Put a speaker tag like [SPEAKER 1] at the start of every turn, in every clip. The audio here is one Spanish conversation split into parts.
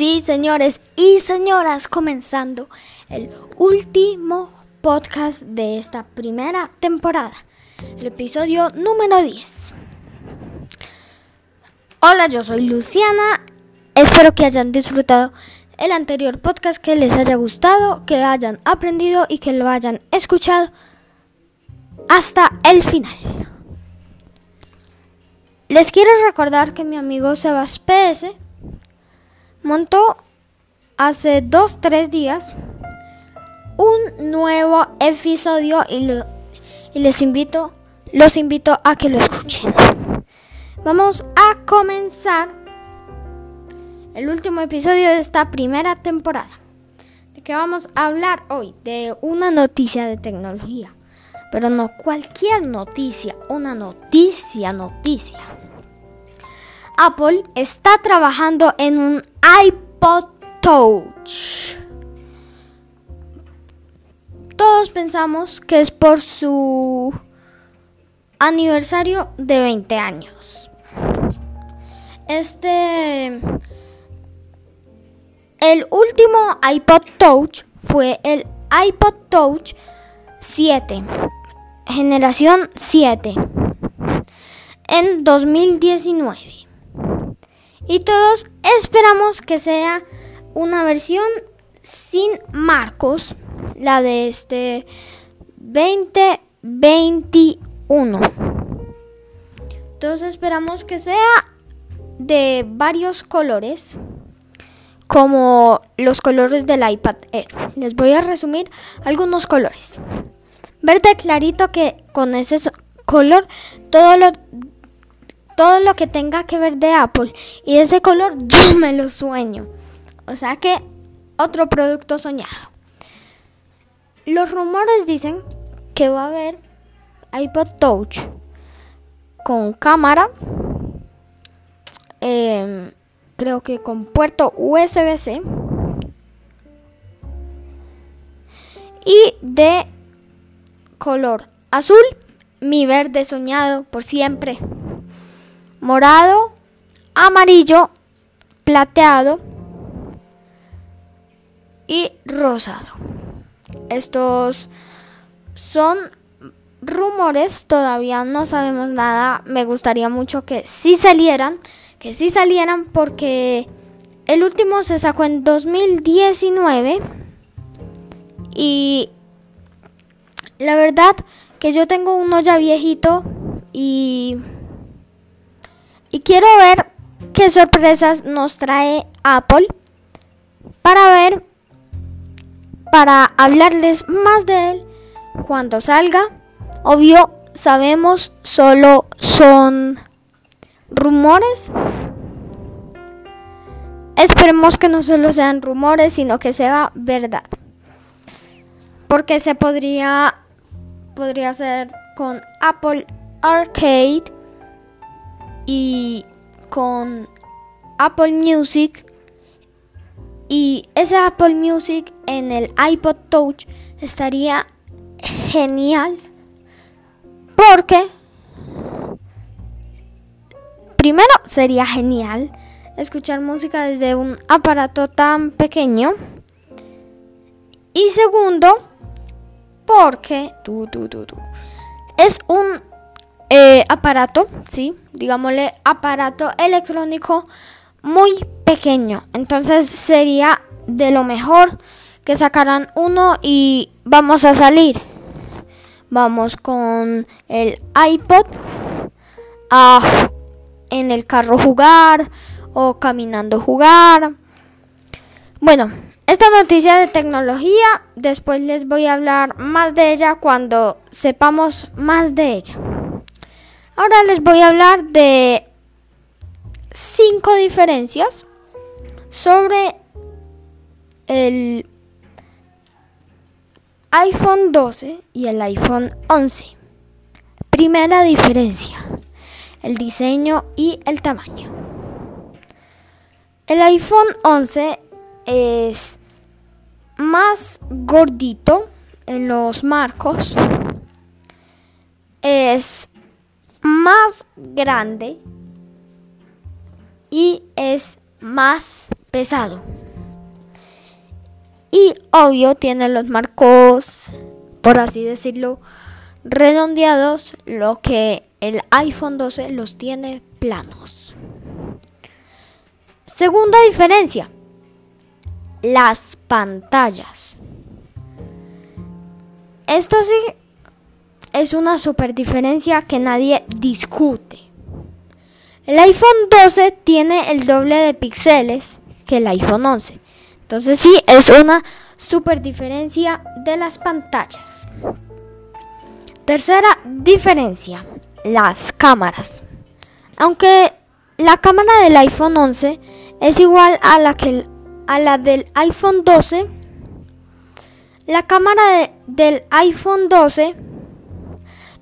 [SPEAKER 1] Sí, señores y señoras, comenzando el último podcast de esta primera temporada, el episodio número 10. Hola, yo soy Luciana. Espero que hayan disfrutado el anterior podcast, que les haya gustado, que hayan aprendido y que lo hayan escuchado hasta el final. Les quiero recordar que mi amigo Sebas PS montó hace dos, tres días un nuevo episodio y, les invito, los invito a que lo escuchen. Vamos a comenzar el último episodio de esta primera temporada. ¿De qué vamos a hablar hoy? De una noticia de tecnología. Pero no cualquier noticia, una noticia, noticia. Apple está trabajando en un iPod Touch. Todos pensamos que es por su aniversario de 20 años. Este el último iPod Touch fue el iPod Touch 7 generación 7 en 2019. Y todos esperamos que sea una versión sin marcos, la de este 2021. Todos esperamos que sea de varios colores, como los colores del iPad Air. Les voy a resumir algunos colores verde clarito que con ese color todo lo todo lo que tenga que ver de Apple y ese color yo me lo sueño. O sea que otro producto soñado. Los rumores dicen que va a haber iPod Touch con cámara, em, creo que con puerto USB-C y de color azul, mi verde soñado por siempre, morado, amarillo, plateado y rosado. Estos son rumores, todavía no sabemos nada. Me gustaría mucho que sí salieran, que sí salieran porque el último se sacó en 2019 y la verdad que yo tengo uno ya viejito y, y quiero ver qué sorpresas nos trae Apple para ver, para hablarles más de él cuando salga. Obvio, sabemos, solo son rumores. Esperemos que no solo sean rumores, sino que sea verdad. Porque se podría podría ser con Apple Arcade y con Apple Music. Y ese Apple Music en el iPod Touch estaría genial. Porque primero sería genial escuchar música desde un aparato tan pequeño. Y segundo porque tú, tú, tú, es un eh, aparato, sí, digámosle aparato electrónico muy pequeño. Entonces sería de lo mejor que sacaran uno y vamos a salir. Vamos con el iPod a en el carro jugar o caminando jugar. Bueno, esta noticia de tecnología, después les voy a hablar más de ella cuando sepamos más de ella. Ahora les voy a hablar de cinco diferencias sobre el iPhone 12 y el iPhone 11. Primera diferencia, el diseño y el tamaño. El iPhone 11 es más gordito en los marcos. Es más grande y es más pesado. Y obvio tiene los marcos, por así decirlo, redondeados, lo que el iPhone 12 los tiene planos. Segunda diferencia, las pantallas. Esto sí es una super diferencia que nadie discute. El iPhone 12 tiene el doble de píxeles que el iPhone 11. Entonces sí, es una super diferencia de las pantallas. Tercera diferencia, las cámaras. Aunque la cámara del iPhone 11 es igual a la, que, a la del iPhone 12, la cámara del iPhone 12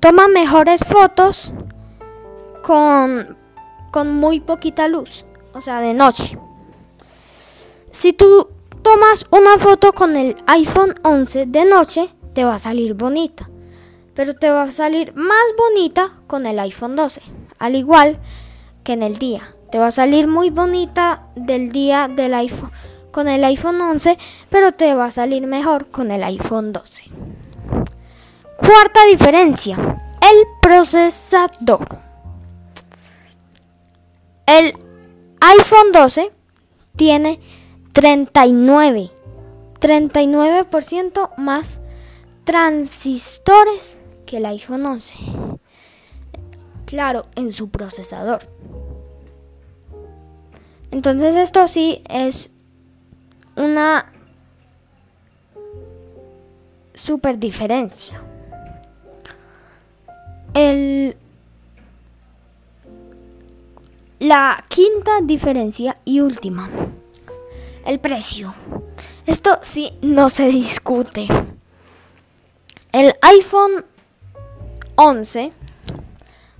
[SPEAKER 1] toma mejores fotos con, con muy poquita luz, o sea, de noche. Si tú tomas una foto con el iPhone 11 de noche, te va a salir bonita. Pero te va a salir más bonita con el iPhone 12. Al igual que en el día. Te va a salir muy bonita del día del iPhone con el iPhone 11, pero te va a salir mejor con el iPhone 12. Cuarta diferencia, el procesador. El iPhone 12 tiene 39, 39% más transistores que el iPhone 11. Claro, en su procesador. Entonces esto sí es una super diferencia. La quinta diferencia y última el precio. Esto sí no se discute. El iPhone 11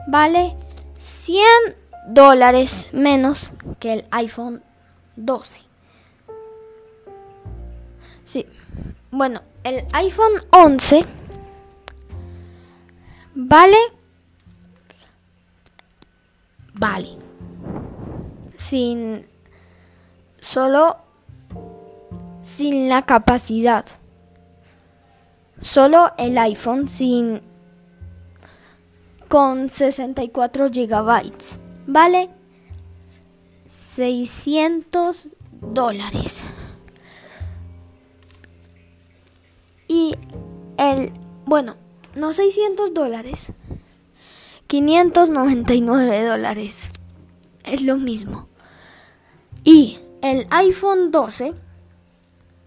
[SPEAKER 1] vale 100 dólares menos que el iPhone 12. Sí, bueno, el iPhone 11 vale, vale, sin solo sin la capacidad. Solo el iPhone sin con 64 gigabytes vale 600 dólares. Y el, bueno, no 600 dólares, 599 dólares. Es lo mismo. Y el iPhone 12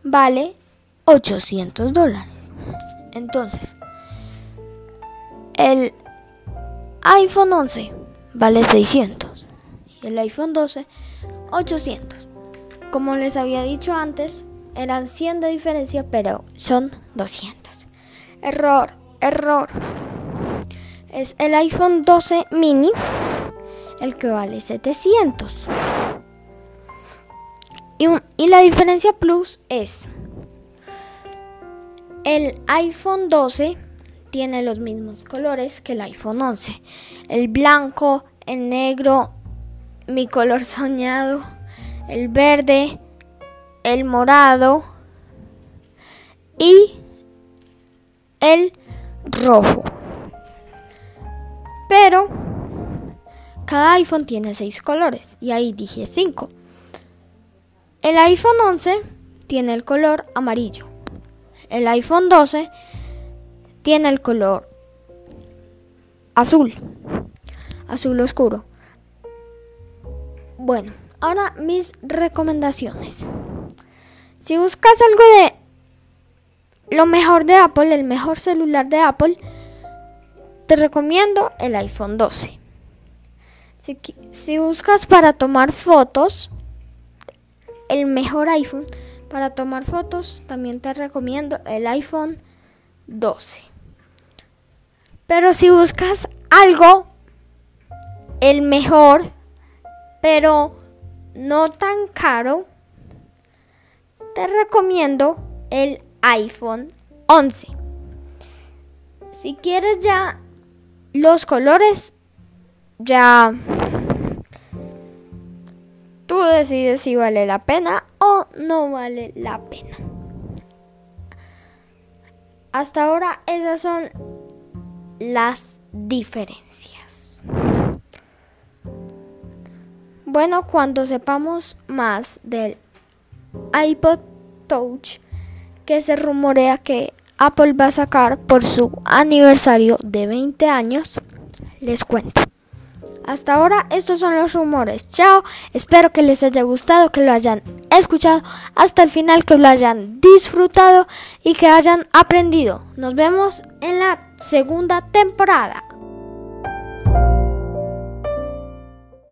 [SPEAKER 1] vale 800 dólares. Entonces, el iPhone 11 vale 600 y el iPhone 12 800. Como les había dicho antes, eran 100 de diferencia, pero son 200. Error, error. Es el iPhone 12 mini el que vale 700. Y, la diferencia plus es, el iPhone 12 tiene los mismos colores que el iPhone 11. El blanco, el negro, mi color soñado, el verde, el morado y el rojo. Pero cada iPhone tiene 6 colores y ahí dije 5. El iPhone 11 tiene el color amarillo. El iPhone 12 tiene el color azul. Azul oscuro. Bueno, ahora mis recomendaciones. Si buscas algo de lo mejor de Apple, el mejor celular de Apple, te recomiendo el iPhone 12. Si, si buscas para tomar fotos, el mejor iPhone para tomar fotos, también te recomiendo el iPhone 12. Pero si buscas algo, el mejor, pero no tan caro, te recomiendo el iPhone 11. Si quieres ya los colores, ya tú decides si vale la pena o no vale la pena. Hasta ahora esas son las diferencias. Bueno, cuando sepamos más del iPod Touch, que se rumorea que Apple va a sacar por su aniversario de 20 años, les cuento. Hasta ahora estos son los rumores. Chao, espero que les haya gustado, que lo hayan escuchado hasta el final, que lo hayan disfrutado y que hayan aprendido. Nos vemos en la segunda temporada.